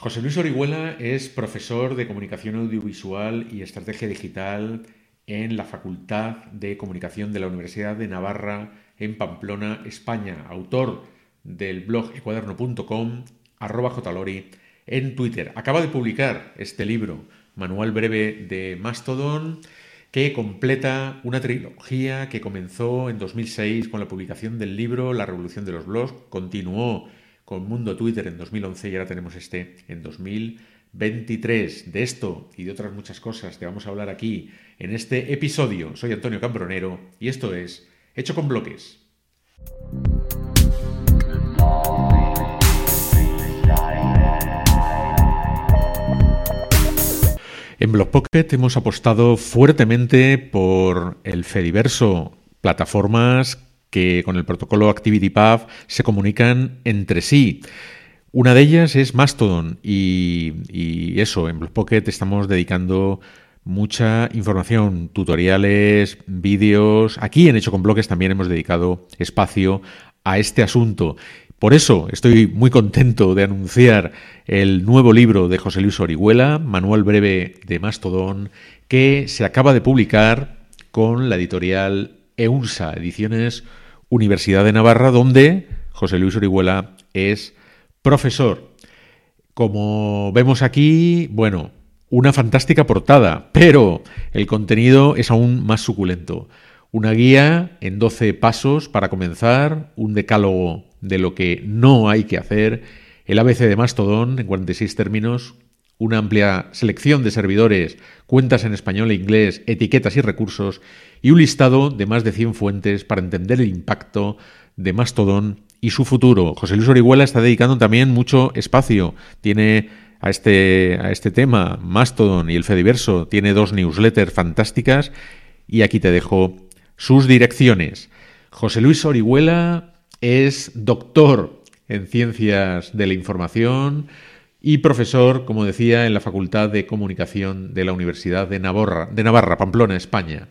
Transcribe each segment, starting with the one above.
José Luis Orihuela es profesor de comunicación audiovisual y estrategia digital en la Facultad de Comunicación de la Universidad de Navarra en Pamplona, España, autor del blog ecuaderno.com, arroba en Twitter. Acaba de publicar este libro, Manual Breve de Mastodon, que completa una trilogía que comenzó en 2006 con la publicación del libro La Revolución de los Blogs, continuó con Mundo Twitter en 2011 y ahora tenemos este en 2023. De esto y de otras muchas cosas te vamos a hablar aquí en este episodio. Soy Antonio Cambronero y esto es Hecho con Bloques. En Blockpocket hemos apostado fuertemente por el Fediverso, plataformas que con el protocolo ActivityPub se comunican entre sí. Una de ellas es Mastodon y, eso, en Pocket estamos dedicando mucha información, tutoriales, vídeos. Aquí en Hecho con Bloques también hemos dedicado espacio a este asunto. Por eso estoy muy contento de anunciar el nuevo libro de José Luis Orihuela, Manual Breve de Mastodon, que se acaba de publicar con la editorial EUNSA, Ediciones Universidad de Navarra, donde José Luis Orihuela es profesor. Como vemos aquí, bueno, una fantástica portada, pero el contenido es aún más suculento. Una guía en 12 pasos para comenzar, un decálogo de lo que no hay que hacer, el ABC de Mastodon en 46 términos, una amplia selección de servidores, cuentas en español e inglés, etiquetas y recursos, y un listado de más de 100 fuentes para entender el impacto de Mastodon y su futuro. José Luis Orihuela está dedicando también mucho espacio. Tiene a este, a este tema, Mastodon y el Fediverso, tiene dos newsletters fantásticas y aquí te dejo sus direcciones. José Luis Orihuela es doctor en ciencias de la información, y profesor, como decía, en la Facultad de Comunicación de la Universidad de Navarra, de Navarra, Pamplona, España,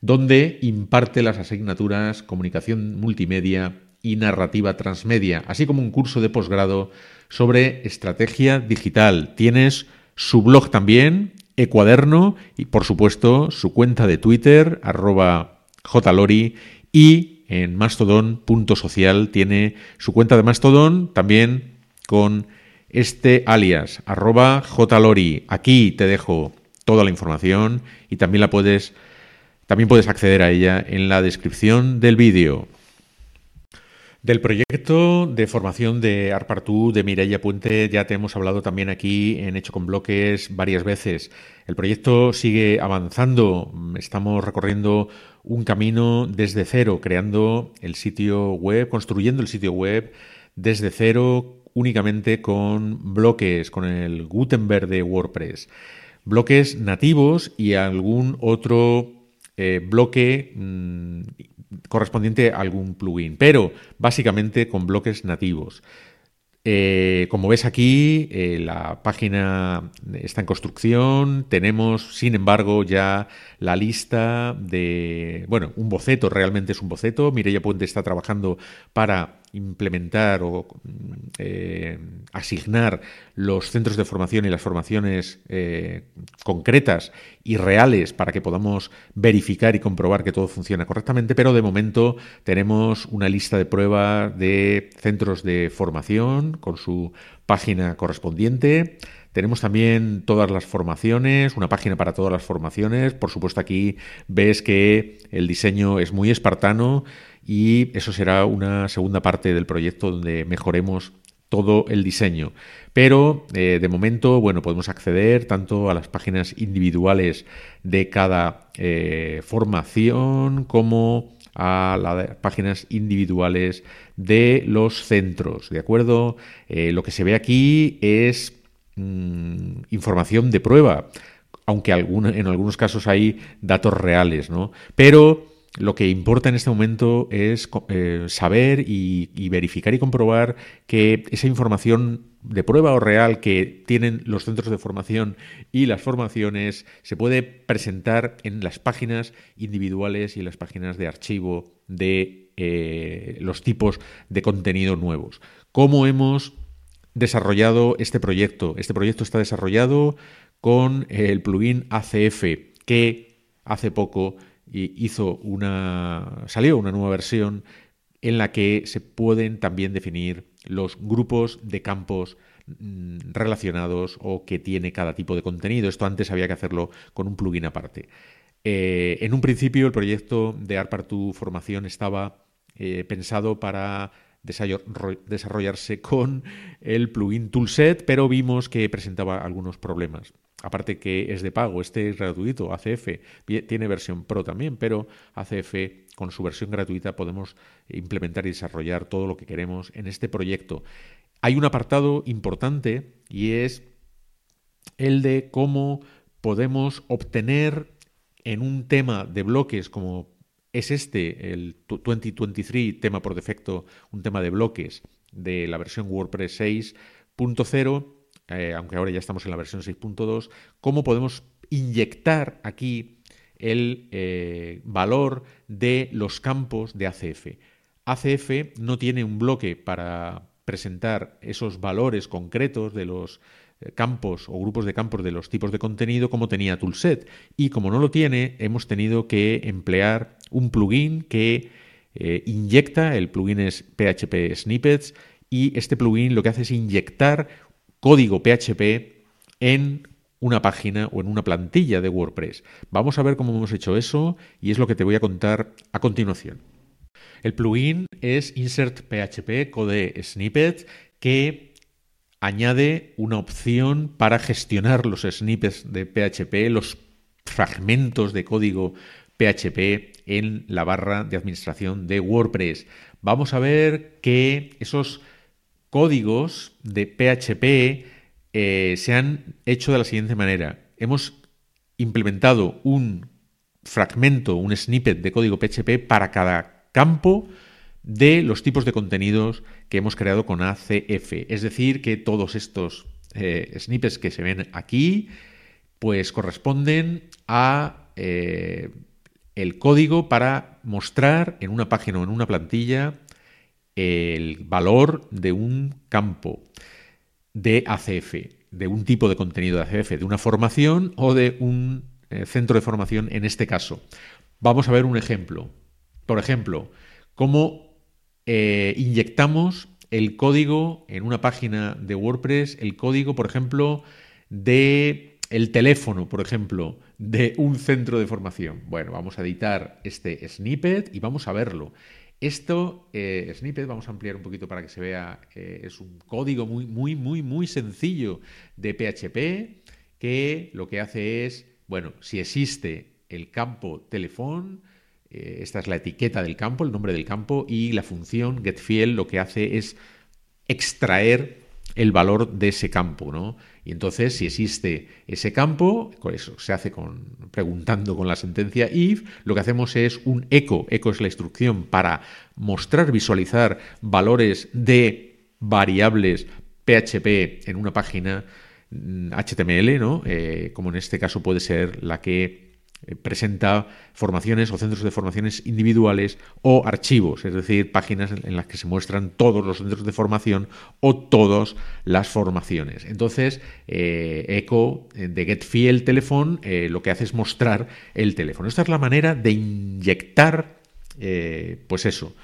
donde imparte las asignaturas Comunicación Multimedia y Narrativa Transmedia, así como un curso de posgrado sobre estrategia digital. Tienes su blog también, Ecuaderno, y por supuesto su cuenta de Twitter, arroba jlori, y en mastodon.social tiene su cuenta de Mastodon también con este alias, arroba jlori. Aquí te dejo toda la información y también la puedes, también puedes acceder a ella en la descripción del vídeo. Del proyecto de formación de Arpartú de Mireia Puente ya te hemos hablado también aquí en Hecho con Bloques varias veces. El proyecto sigue avanzando, estamos recorriendo un camino desde cero, creando el sitio web, construyendo el sitio web desde cero únicamente con bloques, con el Gutenberg de WordPress. Bloques nativos y algún otro eh, bloque mm, correspondiente a algún plugin, pero básicamente con bloques nativos. Eh, como ves aquí, eh, la página está en construcción. Tenemos, sin embargo, ya la lista de, bueno, un boceto, realmente es un boceto. Mireia Puente está trabajando para implementar o eh, asignar los centros de formación y las formaciones eh, concretas y reales para que podamos verificar y comprobar que todo funciona correctamente, pero de momento tenemos una lista de prueba de centros de formación con su página correspondiente. Tenemos también todas las formaciones, una página para todas las formaciones. Por supuesto, aquí ves que el diseño es muy espartano y eso será una segunda parte del proyecto donde mejoremos todo el diseño. Pero eh, de momento, bueno, podemos acceder tanto a las páginas individuales de cada eh, formación como a las páginas individuales de los centros, ¿de acuerdo? Eh, lo que se ve aquí es mm, información de prueba, aunque en algunos casos hay datos reales, ¿no? Pero lo que importa en este momento es eh, saber y, verificar y comprobar que esa información de prueba o real que tienen los centros de formación y las formaciones se puede presentar en las páginas individuales y las páginas de archivo de eh, los tipos de contenido nuevos. ¿Cómo hemos desarrollado este proyecto. Este proyecto está desarrollado con el plugin ACF, que hace poco hizo una. salió una nueva versión en la que se pueden también definir los grupos de campos mm, relacionados o que tiene cada tipo de contenido. Esto antes había que hacerlo con un plugin aparte. Eh, en un principio el proyecto de Arpartu Formación estaba eh, pensado para desarrollarse con el plugin Toolset, pero vimos que presentaba algunos problemas. Aparte que es de pago, este es gratuito, ACF tiene versión Pro también, pero ACF con su versión gratuita podemos implementar y desarrollar todo lo que queremos en este proyecto. Hay un apartado importante y es el de cómo podemos obtener en un tema de bloques como es este, el 2023 tema por defecto, un tema de bloques de la versión WordPress 6.0, eh, aunque ahora ya estamos en la versión 6.2, cómo podemos inyectar aquí el eh, valor de los campos de ACF. ACF no tiene un bloque para presentar esos valores concretos de los campos o grupos de campos de los tipos de contenido como tenía Toolset. Y como no lo tiene, hemos tenido que emplear un plugin que inyecta, el plugin es PHP Snippets, y este plugin lo que hace es inyectar código PHP en una página o en una plantilla de WordPress. Vamos a ver cómo hemos hecho eso y es lo que te voy a contar a continuación. El plugin es Insert PHP Code Snippet que añade una opción para gestionar los snippets de PHP, los fragmentos de código PHP en la barra de administración de WordPress. Vamos a ver que esos códigos de PHP eh, se han hecho de la siguiente manera. Hemos implementado un fragmento, un snippet de código PHP para cada campo de los tipos de contenidos que hemos creado con ACF. Es decir, que todos estos eh, snippets que se ven aquí, pues corresponden a eh, el código para mostrar en una página o en una plantilla el valor de un campo de ACF, de un tipo de contenido de ACF, de una formación o de un eh, centro de formación en este caso. Vamos a ver un ejemplo. Por ejemplo, cómo eh, inyectamos el código en una página de WordPress, el código, por ejemplo, de el teléfono, por ejemplo, de un centro de formación. Bueno, vamos a editar este snippet y vamos a verlo. Esto, eh, snippet, vamos a ampliar un poquito para que se vea, eh, es un código muy, muy, muy, muy sencillo de PHP que lo que hace es, bueno, si existe el campo teléfono, eh, esta es la etiqueta del campo, el nombre del campo, y la función getField lo que hace es extraer el valor de ese campo, ¿no? Y entonces, si existe ese campo, eso se hace con, preguntando con la sentencia if, lo que hacemos es un eco. Eco es la instrucción para mostrar, visualizar valores de variables PHP en una página HTML, mm, ¿no? Eh, como en este caso puede ser la que presenta formaciones o centros de formaciones individuales o archivos, es decir, páginas en las que se muestran todos los centros de formación o todas las formaciones. Entonces, eh, Echo eh, de GetField Telephone lo que hace es mostrar el teléfono. Esta es la manera de inyectar, pues eso,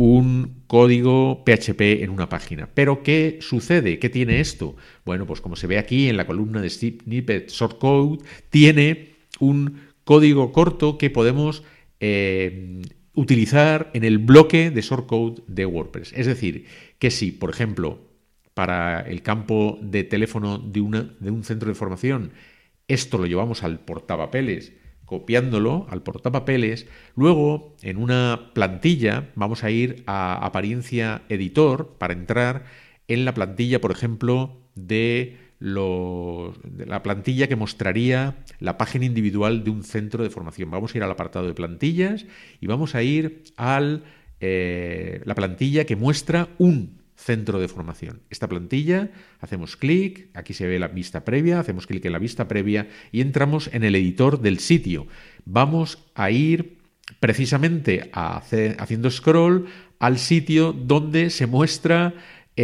un código PHP en una página. Pero ¿qué sucede? ¿Qué tiene esto? Bueno, pues como se ve aquí en la columna de snippet shortcode, tiene un código corto que podemos eh, utilizar en el bloque de shortcode de WordPress. Es decir, que si, por ejemplo, para el campo de teléfono de, una, de un centro de formación, esto lo llevamos al portapapeles, copiándolo al portapapeles, luego en una plantilla vamos a ir a apariencia editor para entrar en la plantilla, por ejemplo, de la plantilla que mostraría la página individual de un centro de formación. Vamos a ir al apartado de plantillas y vamos a ir a eh, la plantilla que muestra un centro de formación. Esta plantilla, hacemos clic, aquí se ve la vista previa, hacemos clic en la vista previa y entramos en el editor del sitio. Vamos a ir precisamente haciendo scroll al sitio donde se muestra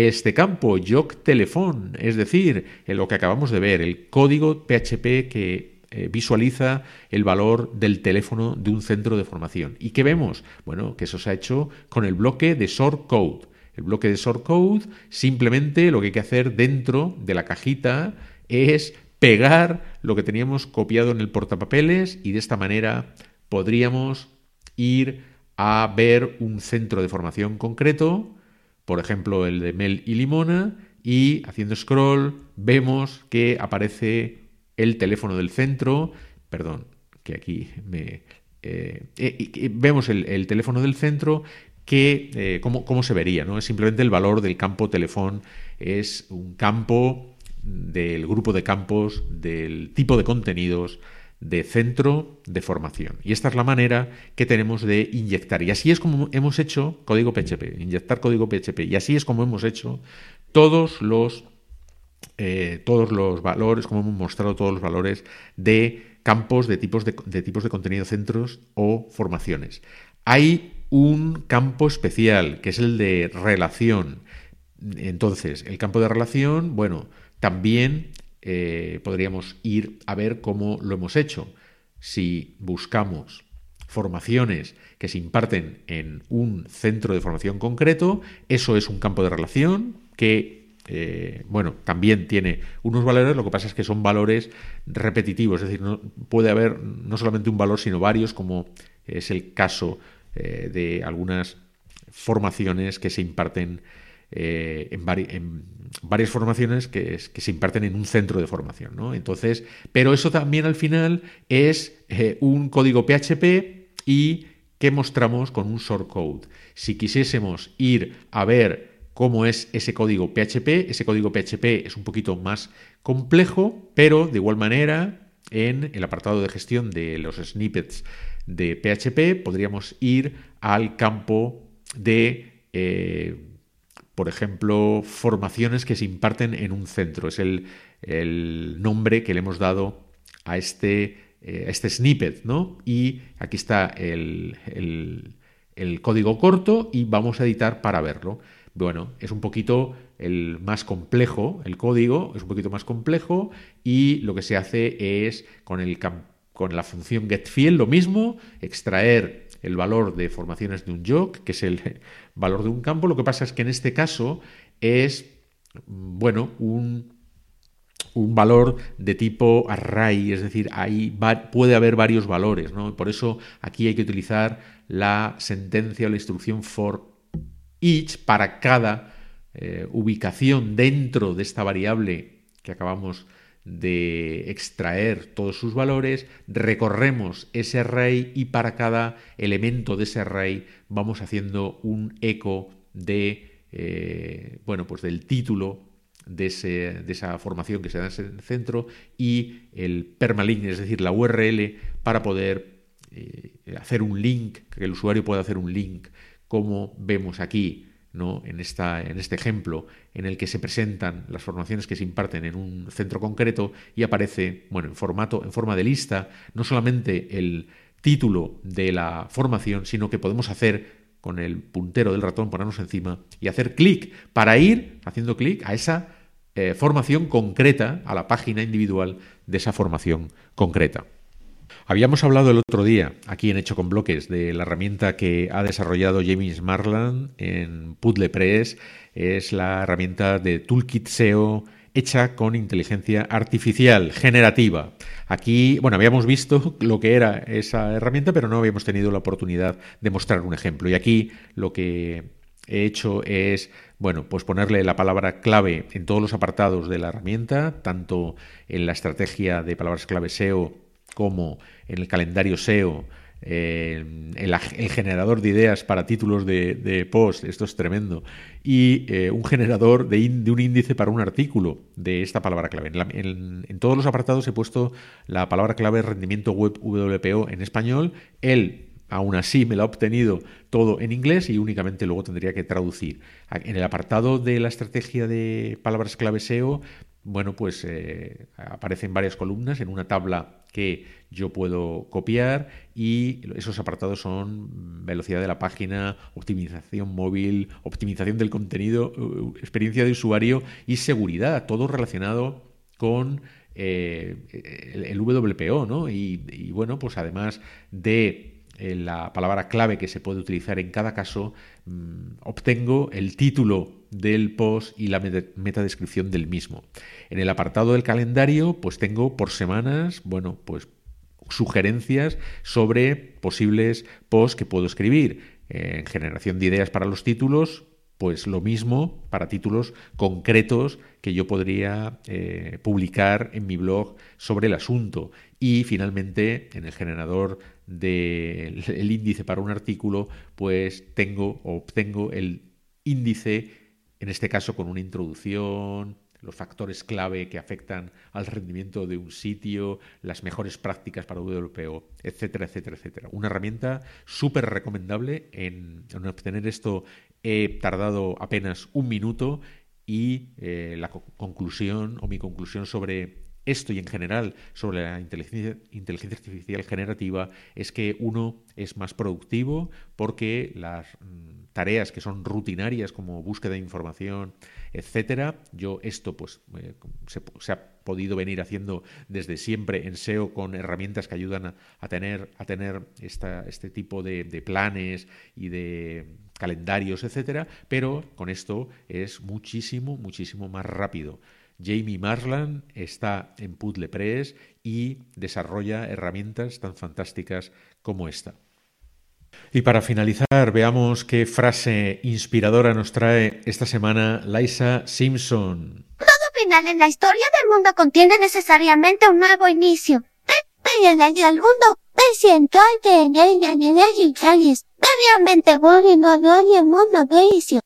este campo, JOC Telefón, es decir, en lo que acabamos de ver, el código PHP que eh, visualiza el valor del teléfono de un centro de formación. ¿Y qué vemos? Bueno, que eso se ha hecho con el bloque de source code. El bloque de source code, simplemente lo que hay que hacer dentro de la cajita es pegar lo que teníamos copiado en el portapapeles y de esta manera podríamos ir a ver un centro de formación concreto, por ejemplo el de Mel y Limona, y haciendo scroll vemos que aparece el teléfono del centro, perdón, que aquí me... Eh, eh, vemos el, teléfono del centro que, eh, ¿cómo, se vería? ¿no? Es simplemente el valor del campo teléfono, es un campo del grupo de campos, del tipo de contenidos, de centro de formación. Y esta es la manera que tenemos de inyectar. Y así es como hemos hecho código PHP, inyectar código PHP. Y así es como hemos hecho todos los, eh, todos los valores, como hemos mostrado todos los valores de campos de tipos de, de tipos de contenido centros o formaciones. Hay un campo especial, que es el de relación. Entonces, el campo de relación, bueno, también eh, podríamos ir a ver cómo lo hemos hecho. Si buscamos formaciones que se imparten en un centro de formación concreto, eso es un campo de relación que, eh, bueno, también tiene unos valores, lo que pasa es que son valores repetitivos, es decir, no, puede haber no solamente un valor, sino varios, como es el caso eh, de algunas formaciones que se imparten eh, en, varias formaciones que, se imparten en un centro de formación. ¿no? Entonces, pero eso también al final es eh, un código PHP y que mostramos con un shortcode. Si quisiésemos ir a ver cómo es ese código PHP, ese código PHP es un poquito más complejo, pero de igual manera en el apartado de gestión de los snippets de PHP podríamos ir al campo de eh, por ejemplo, formaciones que se imparten en un centro. Es el, nombre que le hemos dado a este, eh, este snippet, ¿no? Y aquí está el, código corto y vamos a editar para verlo. Bueno, es un poquito el más complejo, el código es un poquito más complejo y lo que se hace es con, el, con la función getField lo mismo, extraer el valor de formaciones de un joc, que es el valor de un campo. Lo que pasa es que en este caso es, bueno, un, un valor de tipo array, es decir, ahí puede haber varios valores, ¿no? Por eso aquí hay que utilizar la sentencia o la instrucción for each para cada eh, ubicación dentro de esta variable que acabamos de extraer todos sus valores, recorremos ese array y para cada elemento de ese array vamos haciendo un eco de, eh, bueno, pues del título de, esa formación que se da en ese centro y el permalink, es decir, la URL para poder eh, hacer un link, que el usuario pueda hacer un link, como vemos aquí en, esta, en este ejemplo en el que se presentan las formaciones que se imparten en un centro concreto y aparece, bueno, en formato, en forma de lista, no solamente el título de la formación, sino que podemos hacer con el puntero del ratón, ponernos encima y hacer clic para ir haciendo clic a esa eh, formación concreta, a la página individual de esa formación concreta. Habíamos hablado el otro día, aquí en Hecho con Bloques, de la herramienta que ha desarrollado James Marland en PuzzlePress. Es la herramienta de Toolkit SEO hecha con inteligencia artificial generativa. Aquí, bueno, habíamos visto lo que era esa herramienta, pero no habíamos tenido la oportunidad de mostrar un ejemplo. Y aquí lo que he hecho es, bueno, pues ponerle la palabra clave en todos los apartados de la herramienta, tanto en la estrategia de palabras clave SEO como en el calendario SEO, el, generador de ideas para títulos de, post, esto es tremendo, y eh, un generador de, un índice para un artículo de esta palabra clave. En, todos los apartados he puesto la palabra clave rendimiento web WPO en español. Él Aún así me lo ha obtenido todo en inglés y únicamente luego tendría que traducir. En el apartado de la estrategia de palabras clave SEO bueno, pues eh, aparecen varias columnas en una tabla que yo puedo copiar y esos apartados son velocidad de la página, optimización móvil, optimización del contenido, experiencia de usuario y seguridad, todo relacionado con eh, el, WPO, ¿no? y, bueno, pues además de eh, la palabra clave que se puede utilizar en cada caso, mm, obtengo el título del post y la metadescripción del mismo. En el apartado del calendario, pues tengo por semanas, bueno, pues sugerencias sobre posibles posts que puedo escribir. En generación de ideas para los títulos, pues lo mismo para títulos concretos que yo podría eh, publicar en mi blog sobre el asunto. Y finalmente, en el generador del índice para un artículo, pues tengo o obtengo el índice, en este caso con una introducción, los factores clave que afectan al rendimiento de un sitio, las mejores prácticas para WPO, etcétera, etcétera, etcétera. Una herramienta súper recomendable en, obtener esto. He tardado apenas un minuto y eh, la conclusión o mi conclusión sobre esto y en general sobre la inteligencia, artificial generativa es que uno es más productivo porque las mm, tareas que son rutinarias como búsqueda de información, etcétera, yo esto pues eh, se, ha podido venir haciendo desde siempre en SEO con herramientas que ayudan a, tener, a tener este tipo de, planes y de calendarios, etcétera, pero con esto es muchísimo, muchísimo más rápido. Jamie Marsland está en Press y desarrolla herramientas tan fantásticas como esta. Y para finalizar, veamos qué frase inspiradora nos trae esta semana Liza Simpson. Todo final en la historia del mundo contiene necesariamente un nuevo inicio. En el mundo, siento en ella, en ella, Obviamente, el mundo inicio.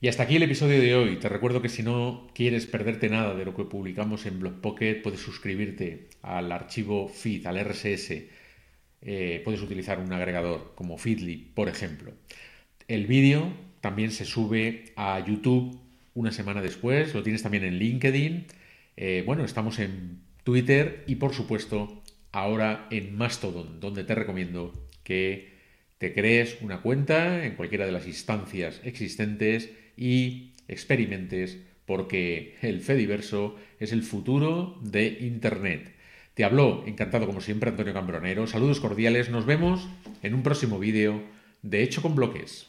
Y hasta aquí el episodio de hoy. Te recuerdo que si no quieres perderte nada de lo que publicamos en Blogpocket, puedes suscribirte al archivo feed, al RSS. Eh, puedes utilizar un agregador como Feedly, por ejemplo. El vídeo también se sube a YouTube una semana después. Lo tienes también en LinkedIn. Eh, bueno, estamos en Twitter y por supuesto ahora en Mastodon, donde te recomiendo que te crees una cuenta en cualquiera de las instancias existentes y experimentes porque el Fediverso es el futuro de Internet. Te habló, encantado como siempre, Antonio Cambronero. Saludos cordiales, nos vemos en un próximo vídeo de Hecho con Bloques.